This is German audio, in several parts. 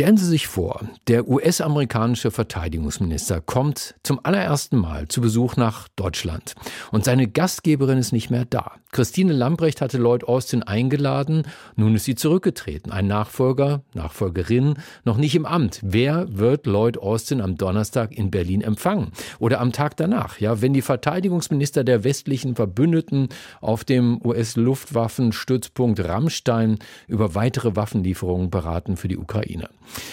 Stellen Sie sich vor, der US-amerikanische Verteidigungsminister kommt zum allerersten Mal zu Besuch nach Deutschland und seine Gastgeberin ist nicht mehr da. Christine Lambrecht hatte Lloyd Austin eingeladen, nun ist sie zurückgetreten. Ein Nachfolger, Nachfolgerin noch nicht im Amt. Wer wird Lloyd Austin am Donnerstag in Berlin empfangen? Oder am Tag danach? Ja, wenn die Verteidigungsminister der westlichen Verbündeten auf dem US-Luftwaffenstützpunkt Rammstein über weitere Waffenlieferungen beraten für die Ukraine.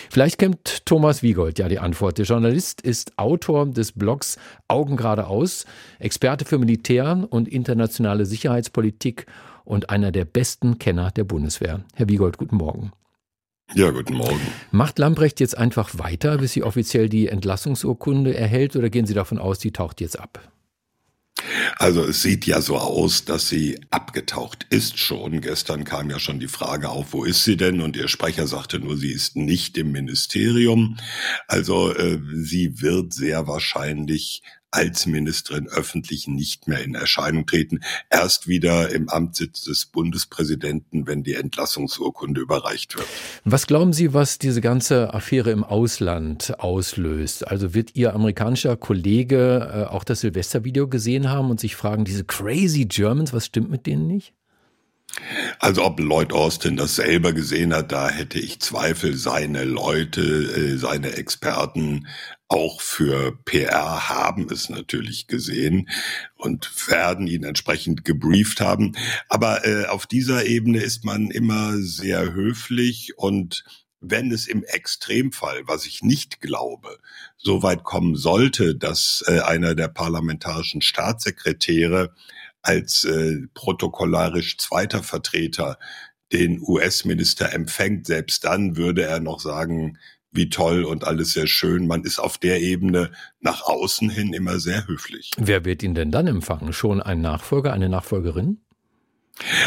Vielleicht kennt Thomas Wiegold ja die Antwort. Der Journalist ist Autor des Blogs Augen geradeaus, Experte für Militär und internationale Sicherheitspolitik und einer der besten Kenner der Bundeswehr. Herr Wiegold, guten Morgen. Ja, guten Morgen. Macht Lambrecht jetzt einfach weiter, bis sie offiziell die Entlassungsurkunde erhält, oder gehen Sie davon aus, die taucht jetzt ab? Also es sieht ja so aus, dass sie abgetaucht ist schon. Gestern kam ja schon die Frage auf, wo ist sie denn? Und ihr Sprecher sagte nur, sie ist nicht im Ministerium. Also äh, sie wird sehr wahrscheinlich als Ministerin öffentlich nicht mehr in Erscheinung treten. Erst wieder im Amtssitz des Bundespräsidenten, wenn die Entlassungsurkunde überreicht wird. Was glauben Sie, was diese ganze Affäre im Ausland auslöst? Also wird Ihr amerikanischer Kollege äh, auch das Silvestervideo gesehen haben und sich fragen, diese crazy Germans, was stimmt mit denen nicht? Also ob Lloyd Austin das selber gesehen hat, da hätte ich Zweifel. Seine Leute, äh, seine Experten auch für PR haben es natürlich gesehen und werden ihn entsprechend gebrieft haben. Aber äh, auf dieser Ebene ist man immer sehr höflich und wenn es im Extremfall, was ich nicht glaube, so weit kommen sollte, dass äh, einer der parlamentarischen Staatssekretäre als äh, protokollarisch zweiter Vertreter den US-Minister empfängt, selbst dann würde er noch sagen, wie toll und alles sehr schön. Man ist auf der Ebene nach außen hin immer sehr höflich. Wer wird ihn denn dann empfangen? Schon ein Nachfolger, eine Nachfolgerin?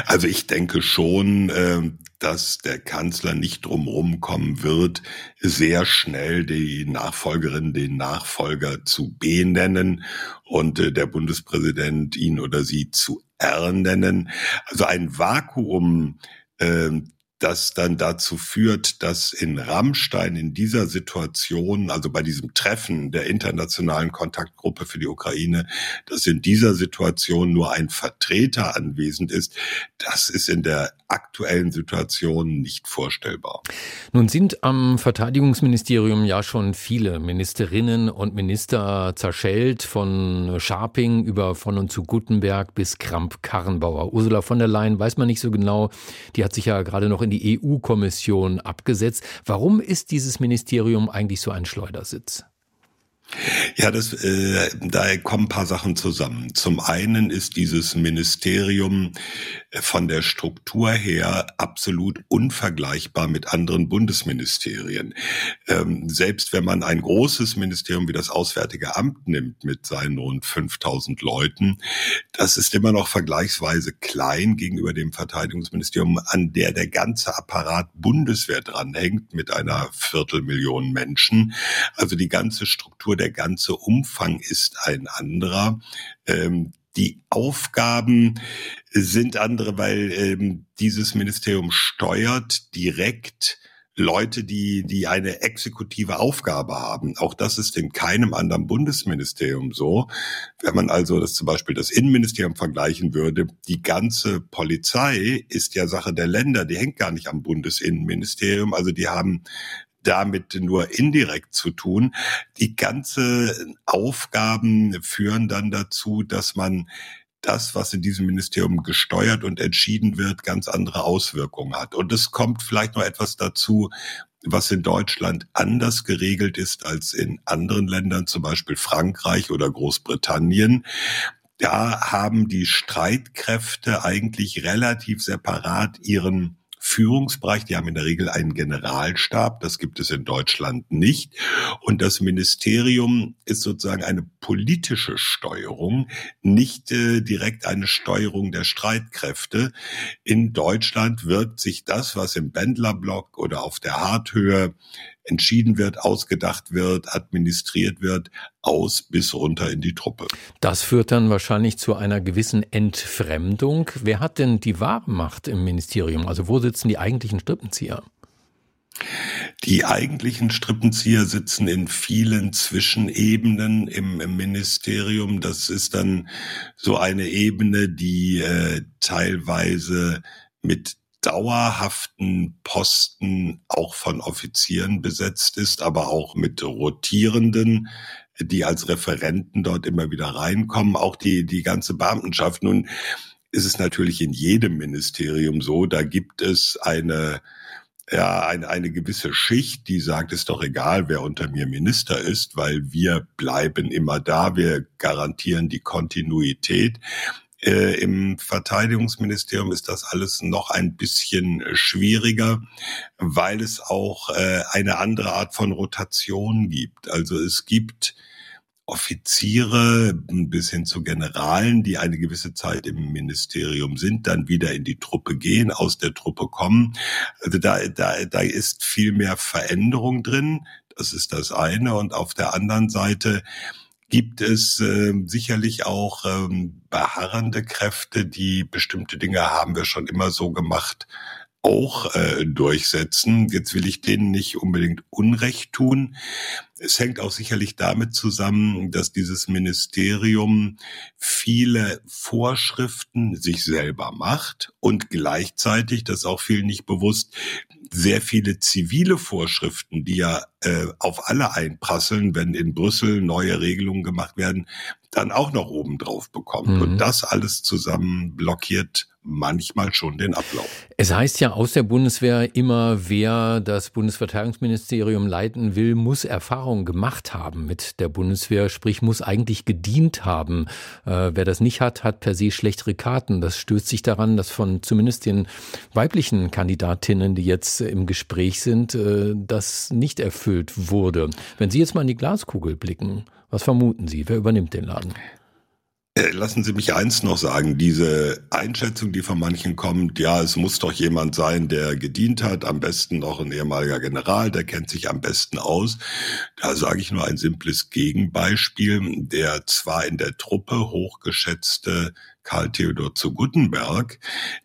Also ich denke schon, äh, dass der Kanzler nicht drumherum kommen wird, sehr schnell die Nachfolgerin, den Nachfolger zu benennen und äh, der Bundespräsident ihn oder sie zu R nennen. Also ein Vakuum äh, das dann dazu führt, dass in Rammstein in dieser Situation, also bei diesem Treffen der internationalen Kontaktgruppe für die Ukraine, dass in dieser Situation nur ein Vertreter anwesend ist, das ist in der aktuellen Situation nicht vorstellbar. Nun sind am Verteidigungsministerium ja schon viele Ministerinnen und Minister zerschellt, von Scharping über von und zu Gutenberg bis Kramp-Karrenbauer. Ursula von der Leyen weiß man nicht so genau, die hat sich ja gerade noch in in die EU-Kommission abgesetzt. Warum ist dieses Ministerium eigentlich so ein Schleudersitz? Ja, das, äh, da kommen ein paar Sachen zusammen. Zum einen ist dieses Ministerium äh, von der Struktur her absolut unvergleichbar mit anderen Bundesministerien. Ähm, selbst wenn man ein großes Ministerium wie das Auswärtige Amt nimmt mit seinen rund 5000 Leuten, das ist immer noch vergleichsweise klein gegenüber dem Verteidigungsministerium, an der der ganze Apparat Bundeswehr dranhängt mit einer Viertelmillion Menschen. Also die ganze Struktur der ganze Umfang ist ein anderer. Ähm, die Aufgaben sind andere, weil ähm, dieses Ministerium steuert direkt Leute, die, die eine exekutive Aufgabe haben. Auch das ist in keinem anderen Bundesministerium so. Wenn man also das zum Beispiel das Innenministerium vergleichen würde, die ganze Polizei ist ja Sache der Länder, die hängt gar nicht am Bundesinnenministerium. Also die haben damit nur indirekt zu tun. Die ganze Aufgaben führen dann dazu, dass man das, was in diesem Ministerium gesteuert und entschieden wird, ganz andere Auswirkungen hat. Und es kommt vielleicht noch etwas dazu, was in Deutschland anders geregelt ist als in anderen Ländern, zum Beispiel Frankreich oder Großbritannien. Da haben die Streitkräfte eigentlich relativ separat ihren Führungsbereich. Die haben in der Regel einen Generalstab. Das gibt es in Deutschland nicht. Und das Ministerium ist sozusagen eine politische Steuerung, nicht äh, direkt eine Steuerung der Streitkräfte. In Deutschland wirkt sich das, was im Bändlerblock oder auf der Harthöhe entschieden wird, ausgedacht wird, administriert wird, aus bis runter in die Truppe. Das führt dann wahrscheinlich zu einer gewissen Entfremdung. Wer hat denn die wahre Macht im Ministerium? Also wo sitzen die eigentlichen Strippenzieher? Die eigentlichen Strippenzieher sitzen in vielen Zwischenebenen im, im Ministerium. Das ist dann so eine Ebene, die äh, teilweise mit dauerhaften Posten auch von Offizieren besetzt ist, aber auch mit rotierenden, die als Referenten dort immer wieder reinkommen, auch die, die ganze Beamtenschaft. Nun ist es natürlich in jedem Ministerium so, da gibt es eine ja, eine, eine gewisse Schicht, die sagt, ist doch egal, wer unter mir Minister ist, weil wir bleiben immer da, wir garantieren die Kontinuität. Äh, Im Verteidigungsministerium ist das alles noch ein bisschen schwieriger, weil es auch äh, eine andere Art von Rotation gibt. Also es gibt Offiziere bis hin zu Generalen, die eine gewisse Zeit im Ministerium sind, dann wieder in die Truppe gehen, aus der Truppe kommen. Also da, da, da ist viel mehr Veränderung drin. Das ist das eine. Und auf der anderen Seite gibt es äh, sicherlich auch ähm, beharrende Kräfte, die bestimmte Dinge haben wir schon immer so gemacht, auch äh, durchsetzen. Jetzt will ich denen nicht unbedingt Unrecht tun. Es hängt auch sicherlich damit zusammen, dass dieses Ministerium viele Vorschriften sich selber macht und gleichzeitig, das ist auch vielen nicht bewusst, sehr viele zivile Vorschriften, die ja äh, auf alle einprasseln, wenn in Brüssel neue Regelungen gemacht werden, dann auch noch oben drauf bekommt. Mhm. Und das alles zusammen blockiert manchmal schon den Ablauf. Es heißt ja aus der Bundeswehr immer, wer das Bundesverteidigungsministerium leiten will, muss Erfahrung gemacht haben mit der Bundeswehr, sprich muss eigentlich gedient haben. Äh, wer das nicht hat, hat per se schlechtere Karten. Das stößt sich daran, dass von zumindest den weiblichen Kandidatinnen, die jetzt im Gespräch sind, äh, das nicht erfüllt wurde. Wenn Sie jetzt mal in die Glaskugel blicken, was vermuten Sie? Wer übernimmt den Laden? Äh, lassen Sie mich eins noch sagen. Diese Einschätzung, die von manchen kommt, ja, es muss doch jemand sein, der gedient hat, am besten noch ein ehemaliger General, der kennt sich am besten aus. Da sage ich nur ein simples Gegenbeispiel. Der zwar in der Truppe hochgeschätzte Karl Theodor zu Guttenberg,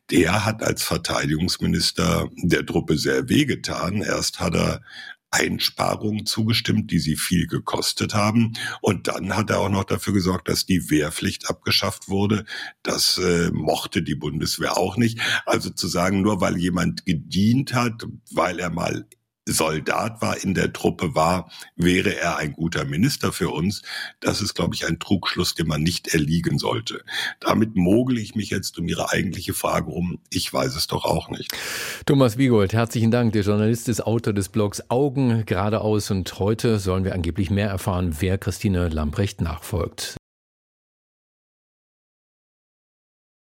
der hat als Verteidigungsminister der Truppe sehr wehgetan. Erst hat er Einsparungen zugestimmt, die sie viel gekostet haben. Und dann hat er auch noch dafür gesorgt, dass die Wehrpflicht abgeschafft wurde. Das äh, mochte die Bundeswehr auch nicht. Also zu sagen, nur weil jemand gedient hat, weil er mal Soldat war, in der Truppe war, wäre er ein guter Minister für uns. Das ist, glaube ich, ein Trugschluss, den man nicht erliegen sollte. Damit mogel ich mich jetzt um Ihre eigentliche Frage rum. Ich weiß es doch auch nicht. Thomas Wiegold, herzlichen Dank. Der Journalist ist Autor des Blogs Augen geradeaus und heute sollen wir angeblich mehr erfahren, wer Christine Lamprecht nachfolgt.